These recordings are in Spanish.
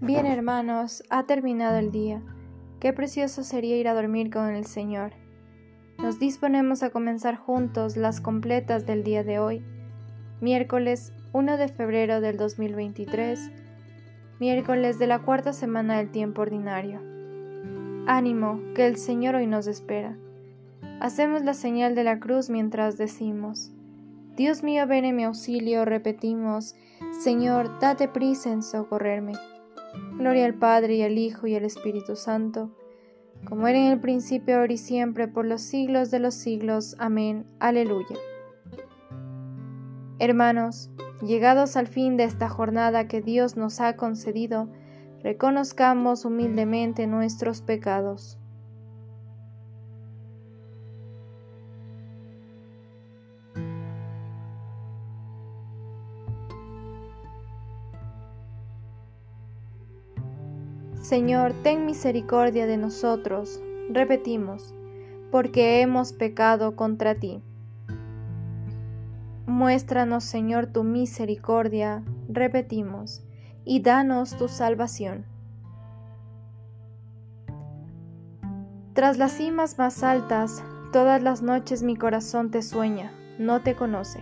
Bien hermanos, ha terminado el día. Qué precioso sería ir a dormir con el Señor. Nos disponemos a comenzar juntos las completas del día de hoy, miércoles 1 de febrero del 2023, miércoles de la cuarta semana del tiempo ordinario. Ánimo, que el Señor hoy nos espera. Hacemos la señal de la cruz mientras decimos, Dios mío, ven en mi auxilio, repetimos, Señor, date prisa en socorrerme. Gloria al Padre y al Hijo y al Espíritu Santo, como era en el principio, ahora y siempre, por los siglos de los siglos. Amén. Aleluya. Hermanos, llegados al fin de esta jornada que Dios nos ha concedido, reconozcamos humildemente nuestros pecados. Señor, ten misericordia de nosotros. Repetimos, porque hemos pecado contra ti. Muéstranos, Señor, tu misericordia. Repetimos, y danos tu salvación. Tras las cimas más altas, todas las noches mi corazón te sueña, no te conoce.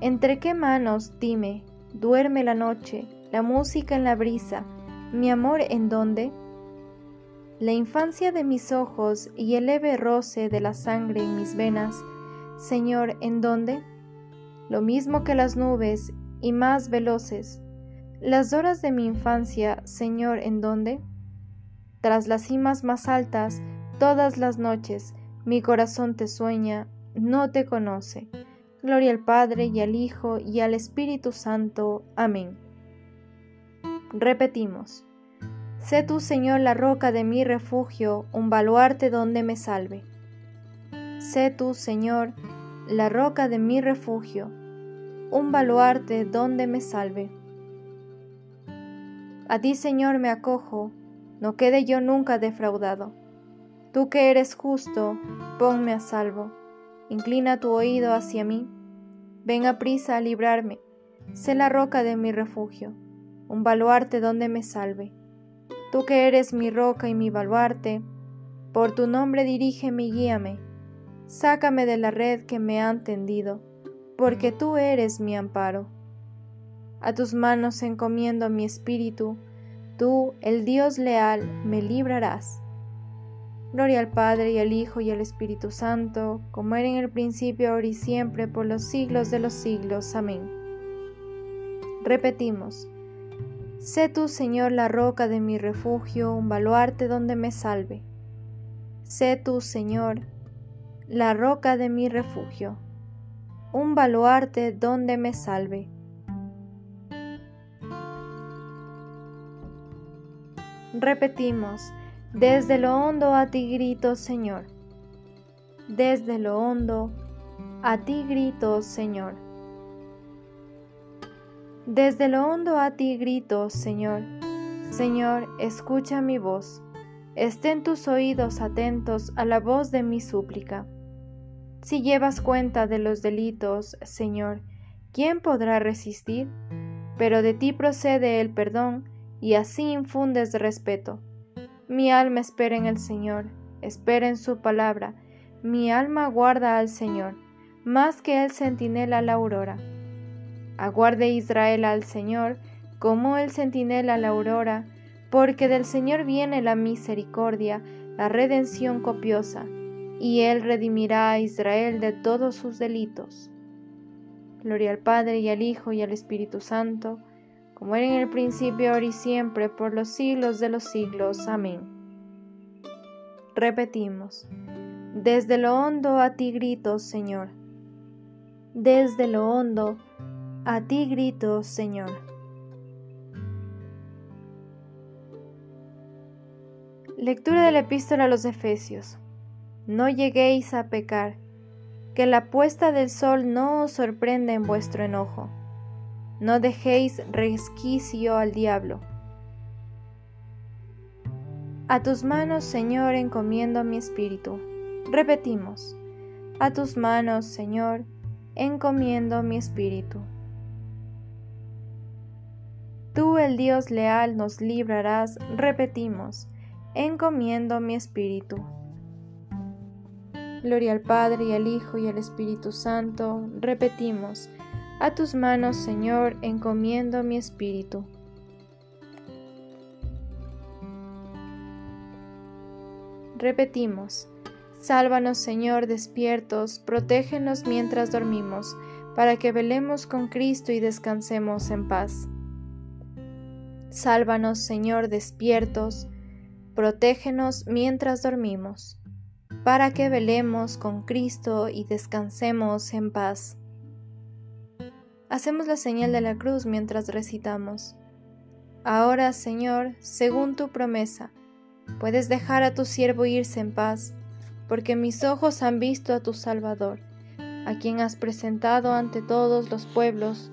¿Entre qué manos, dime, duerme la noche, la música en la brisa, ¿Mi amor en dónde? La infancia de mis ojos y el leve roce de la sangre en mis venas, Señor, ¿en dónde? Lo mismo que las nubes y más veloces. Las horas de mi infancia, Señor, ¿en dónde? Tras las cimas más altas, todas las noches, mi corazón te sueña, no te conoce. Gloria al Padre y al Hijo y al Espíritu Santo. Amén. Repetimos. Sé tú, Señor, la roca de mi refugio, un baluarte donde me salve. Sé tú, Señor, la roca de mi refugio, un baluarte donde me salve. A ti, Señor, me acojo, no quede yo nunca defraudado. Tú que eres justo, ponme a salvo. Inclina tu oído hacia mí. Ven a prisa a librarme. Sé la roca de mi refugio un baluarte donde me salve. Tú que eres mi roca y mi baluarte, por tu nombre dirígeme y guíame. Sácame de la red que me han tendido, porque tú eres mi amparo. A tus manos encomiendo mi espíritu, tú, el Dios leal, me librarás. Gloria al Padre y al Hijo y al Espíritu Santo, como era en el principio, ahora y siempre, por los siglos de los siglos. Amén. Repetimos. Sé tú, Señor, la roca de mi refugio, un baluarte donde me salve. Sé tú, Señor, la roca de mi refugio, un baluarte donde me salve. Repetimos, desde lo hondo a ti grito, Señor. Desde lo hondo a ti grito, Señor. Desde lo hondo a ti grito, Señor. Señor, escucha mi voz. Estén tus oídos atentos a la voz de mi súplica. Si llevas cuenta de los delitos, Señor, ¿quién podrá resistir? Pero de ti procede el perdón, y así infundes respeto. Mi alma espera en el Señor, espera en su palabra. Mi alma guarda al Señor, más que el centinela la aurora. Aguarde Israel al Señor, como el centinela a la aurora, porque del Señor viene la misericordia, la redención copiosa, y Él redimirá a Israel de todos sus delitos. Gloria al Padre y al Hijo y al Espíritu Santo, como era en el principio, ahora y siempre, por los siglos de los siglos. Amén. Repetimos, desde lo hondo a ti grito, Señor. Desde lo hondo a ti grito, Señor. Lectura de la epístola a los Efesios. No lleguéis a pecar, que la puesta del sol no os sorprenda en vuestro enojo. No dejéis resquicio al diablo. A tus manos, Señor, encomiendo mi espíritu. Repetimos, a tus manos, Señor, encomiendo mi espíritu. Tú, el Dios leal, nos librarás, repetimos, encomiendo mi espíritu. Gloria al Padre y al Hijo y al Espíritu Santo, repetimos, a tus manos, Señor, encomiendo mi espíritu. Repetimos, sálvanos, Señor, despiertos, protégenos mientras dormimos, para que velemos con Cristo y descansemos en paz. Sálvanos, Señor, despiertos, protégenos mientras dormimos, para que velemos con Cristo y descansemos en paz. Hacemos la señal de la cruz mientras recitamos. Ahora, Señor, según tu promesa, puedes dejar a tu siervo irse en paz, porque mis ojos han visto a tu Salvador, a quien has presentado ante todos los pueblos,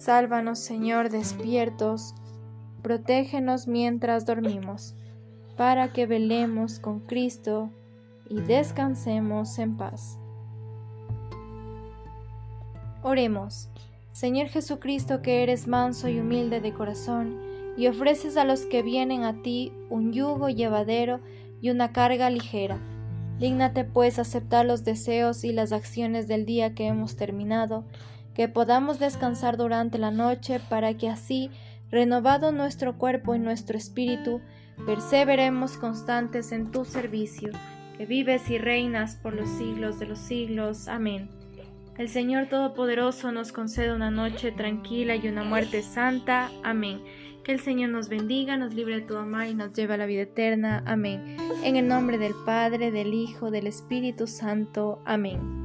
Sálvanos, Señor, despiertos, protégenos mientras dormimos, para que velemos con Cristo y descansemos en paz. Oremos, Señor Jesucristo, que eres manso y humilde de corazón, y ofreces a los que vienen a ti un yugo llevadero y una carga ligera. Dígnate pues aceptar los deseos y las acciones del día que hemos terminado, que podamos descansar durante la noche para que así, renovado nuestro cuerpo y nuestro espíritu, perseveremos constantes en tu servicio, que vives y reinas por los siglos de los siglos. Amén. El Señor Todopoderoso nos concede una noche tranquila y una muerte santa. Amén. Que el Señor nos bendiga, nos libre de todo mal y nos lleve a la vida eterna. Amén. En el nombre del Padre, del Hijo, del Espíritu Santo. Amén.